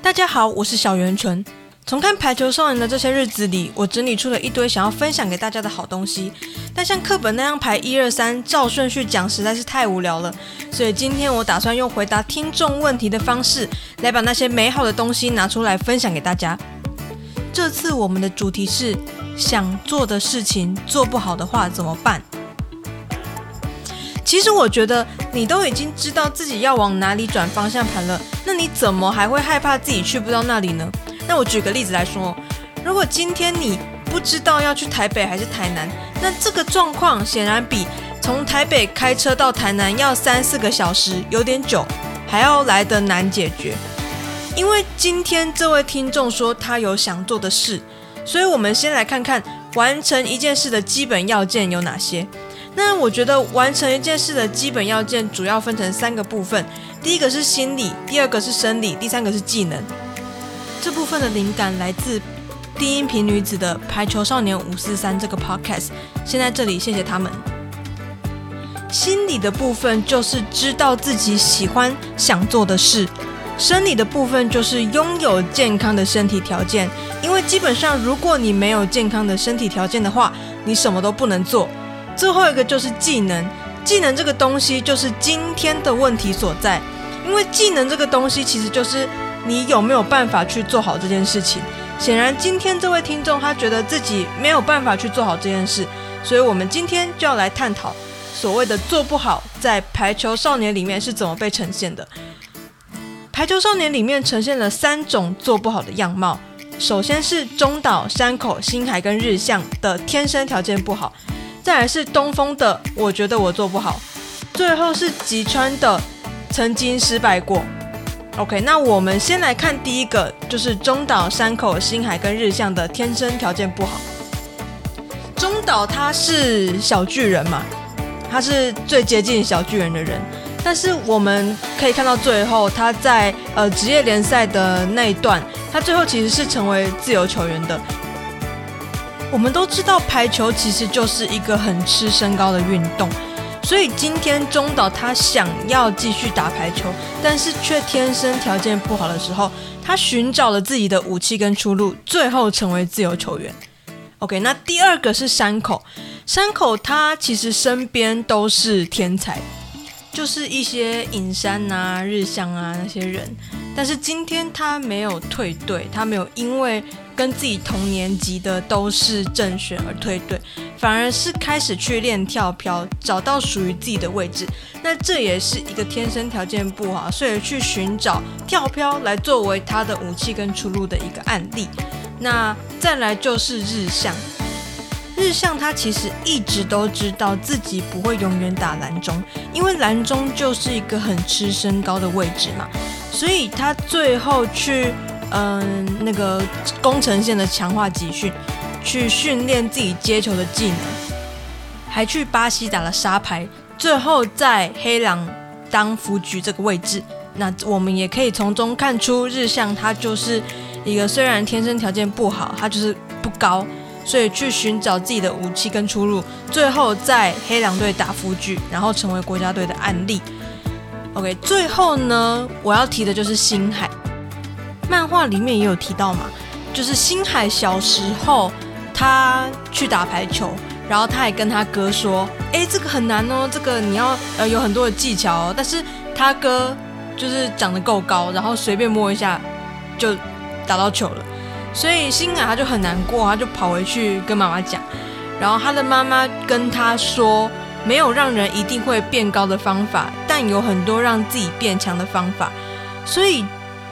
大家好，我是小圆纯。从看《排球少年》的这些日子里，我整理出了一堆想要分享给大家的好东西。但像课本那样排一二三照顺序讲，实在是太无聊了。所以今天我打算用回答听众问题的方式，来把那些美好的东西拿出来分享给大家。这次我们的主题是：想做的事情做不好的话怎么办？其实我觉得你都已经知道自己要往哪里转方向盘了，那你怎么还会害怕自己去不到那里呢？那我举个例子来说，如果今天你不知道要去台北还是台南，那这个状况显然比从台北开车到台南要三四个小时有点久，还要来得难解决。因为今天这位听众说他有想做的事，所以我们先来看看完成一件事的基本要件有哪些。那我觉得完成一件事的基本要件主要分成三个部分，第一个是心理，第二个是生理，第三个是技能。这部分的灵感来自低音频女子的《排球少年五四三》这个 podcast。先在这里谢谢他们。心理的部分就是知道自己喜欢想做的事，生理的部分就是拥有健康的身体条件。因为基本上如果你没有健康的身体条件的话，你什么都不能做。最后一个就是技能，技能这个东西就是今天的问题所在，因为技能这个东西其实就是你有没有办法去做好这件事情。显然，今天这位听众他觉得自己没有办法去做好这件事，所以我们今天就要来探讨所谓的做不好在排球少年里面是怎么被呈现的。排球少年里面呈现了三种做不好的样貌，首先是中岛、山口、新海跟日向的天生条件不好。再来是东风的，我觉得我做不好。最后是吉川的，曾经失败过。OK，那我们先来看第一个，就是中岛、山口、新海跟日向的天生条件不好。中岛他是小巨人嘛，他是最接近小巨人的人，但是我们可以看到最后他在呃职业联赛的那一段，他最后其实是成为自由球员的。我们都知道排球其实就是一个很吃身高的运动，所以今天中岛他想要继续打排球，但是却天生条件不好的时候，他寻找了自己的武器跟出路，最后成为自由球员。OK，那第二个是山口，山口他其实身边都是天才，就是一些影山啊、日向啊那些人，但是今天他没有退队，他没有因为。跟自己同年级的都是正选而退队，反而是开始去练跳漂，找到属于自己的位置。那这也是一个天生条件不好，所以去寻找跳漂来作为他的武器跟出路的一个案例。那再来就是日向，日向他其实一直都知道自己不会永远打蓝中，因为蓝中就是一个很吃身高的位置嘛，所以他最后去。嗯，那个工程线的强化集训，去训练自己接球的技能，还去巴西打了沙排，最后在黑狼当辅举这个位置。那我们也可以从中看出，日向他就是一个虽然天生条件不好，他就是不高，所以去寻找自己的武器跟出路，最后在黑狼队打辅举，然后成为国家队的案例。OK，最后呢，我要提的就是星海。漫画里面也有提到嘛，就是星海小时候他去打排球，然后他还跟他哥说：“哎，这个很难哦，这个你要呃有很多的技巧哦。”但是他哥就是长得够高，然后随便摸一下就打到球了，所以星海他就很难过，他就跑回去跟妈妈讲，然后他的妈妈跟他说：“没有让人一定会变高的方法，但有很多让自己变强的方法。”所以。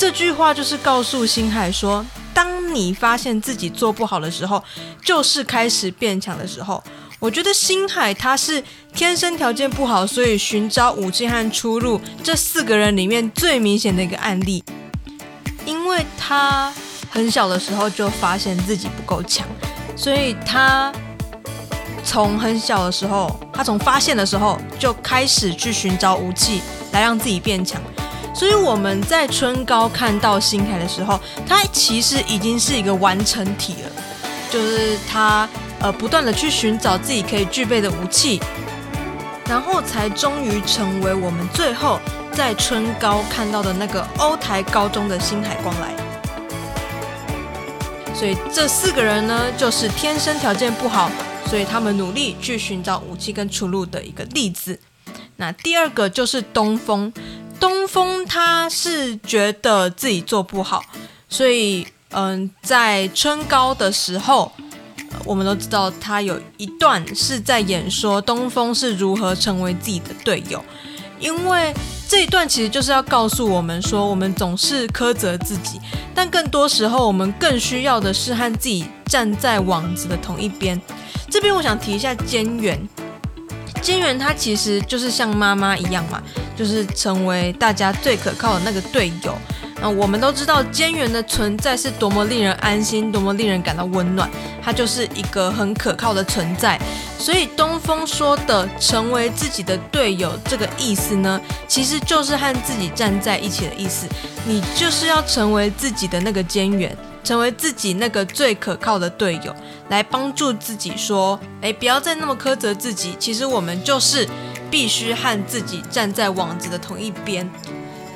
这句话就是告诉星海说：当你发现自己做不好的时候，就是开始变强的时候。我觉得星海他是天生条件不好，所以寻找武器和出路这四个人里面最明显的一个案例，因为他很小的时候就发现自己不够强，所以他从很小的时候，他从发现的时候就开始去寻找武器来让自己变强。所以我们在春高看到星海的时候，他其实已经是一个完成体了，就是他呃不断的去寻找自己可以具备的武器，然后才终于成为我们最后在春高看到的那个欧台高中的星海光来。所以这四个人呢，就是天生条件不好，所以他们努力去寻找武器跟出路的一个例子。那第二个就是东风，东风他是觉得自己做不好，所以嗯，在春高的时候，我们都知道他有一段是在演说东风是如何成为自己的队友，因为这一段其实就是要告诉我们说，我们总是苛责自己，但更多时候我们更需要的是和自己站在网子的同一边。这边我想提一下兼元。金元他其实就是像妈妈一样嘛，就是成为大家最可靠的那个队友。那我们都知道坚元的存在是多么令人安心，多么令人感到温暖，他就是一个很可靠的存在。所以东风说的成为自己的队友这个意思呢，其实就是和自己站在一起的意思。你就是要成为自己的那个坚元。成为自己那个最可靠的队友，来帮助自己说：“哎，不要再那么苛责自己。其实我们就是必须和自己站在网子的同一边。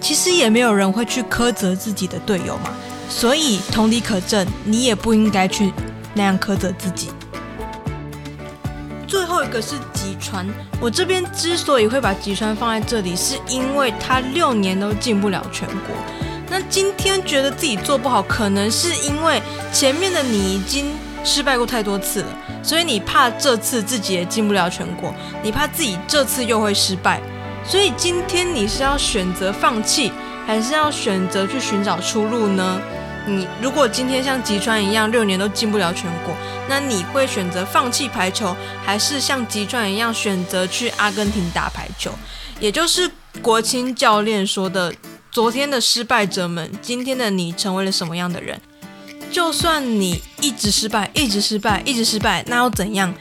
其实也没有人会去苛责自己的队友嘛。所以同理可证，你也不应该去那样苛责自己。最后一个是吉川，我这边之所以会把吉川放在这里，是因为他六年都进不了全国。”那今天觉得自己做不好，可能是因为前面的你已经失败过太多次了，所以你怕这次自己也进不了全国，你怕自己这次又会失败，所以今天你是要选择放弃，还是要选择去寻找出路呢？你如果今天像吉川一样六年都进不了全国，那你会选择放弃排球，还是像吉川一样选择去阿根廷打排球？也就是国青教练说的。昨天的失败者们，今天的你成为了什么样的人？就算你一直失败，一直失败，一直失败，那又怎样？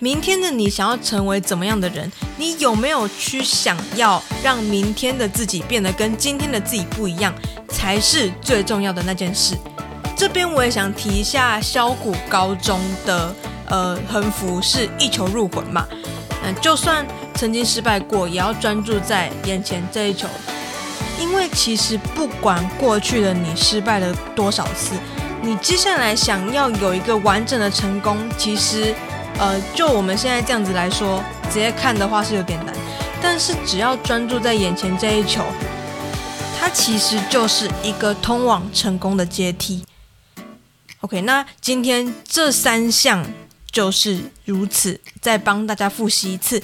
明天的你想要成为怎么样的人？你有没有去想要让明天的自己变得跟今天的自己不一样，才是最重要的那件事？这边我也想提一下，萧谷高中的呃横幅是一球入魂嘛？嗯，就算曾经失败过，也要专注在眼前这一球。因为其实不管过去的你失败了多少次，你接下来想要有一个完整的成功，其实，呃，就我们现在这样子来说，直接看的话是有点难。但是只要专注在眼前这一球，它其实就是一个通往成功的阶梯。OK，那今天这三项就是如此，再帮大家复习一次。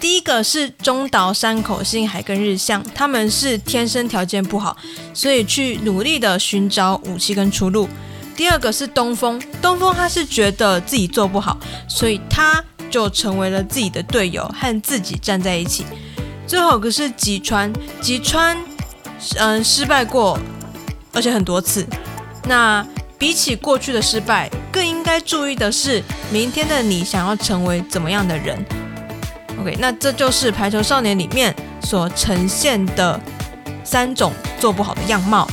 第一个是中岛、山口、新海跟日向，他们是天生条件不好，所以去努力的寻找武器跟出路。第二个是东风，东风他是觉得自己做不好，所以他就成为了自己的队友，和自己站在一起。最后一个是吉川，吉川嗯失败过，而且很多次。那比起过去的失败，更应该注意的是，明天的你想要成为怎么样的人？OK，那这就是排球少年里面所呈现的三种做不好的样貌。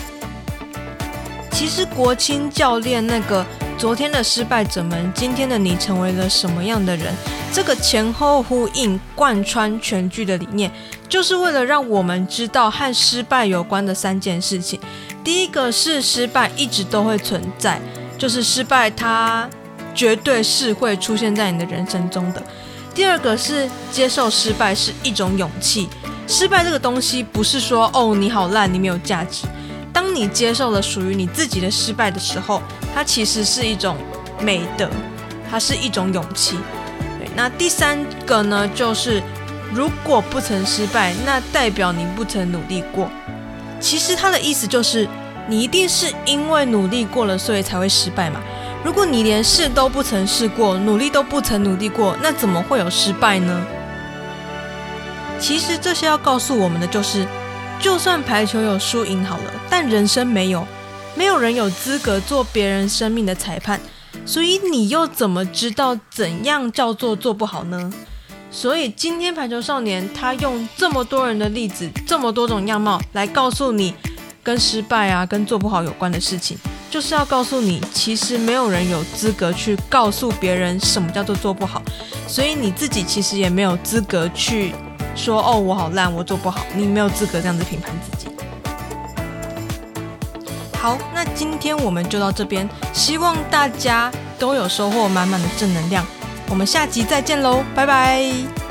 其实国青教练那个昨天的失败者们，今天的你成为了什么样的人？这个前后呼应、贯穿全剧的理念，就是为了让我们知道和失败有关的三件事情。第一个是失败一直都会存在，就是失败它绝对是会出现在你的人生中的。第二个是接受失败是一种勇气。失败这个东西不是说哦你好烂，你没有价值。当你接受了属于你自己的失败的时候，它其实是一种美德，它是一种勇气。对，那第三个呢，就是如果不曾失败，那代表你不曾努力过。其实它的意思就是，你一定是因为努力过了，所以才会失败嘛。如果你连试都不曾试过，努力都不曾努力过，那怎么会有失败呢？其实这些要告诉我们的就是，就算排球有输赢好了，但人生没有，没有人有资格做别人生命的裁判，所以你又怎么知道怎样叫做做不好呢？所以今天排球少年他用这么多人的例子，这么多种样貌来告诉你，跟失败啊，跟做不好有关的事情。就是要告诉你，其实没有人有资格去告诉别人什么叫做做不好，所以你自己其实也没有资格去说哦我好烂，我做不好，你没有资格这样子评判自己。好，那今天我们就到这边，希望大家都有收获满满的正能量。我们下集再见喽，拜拜。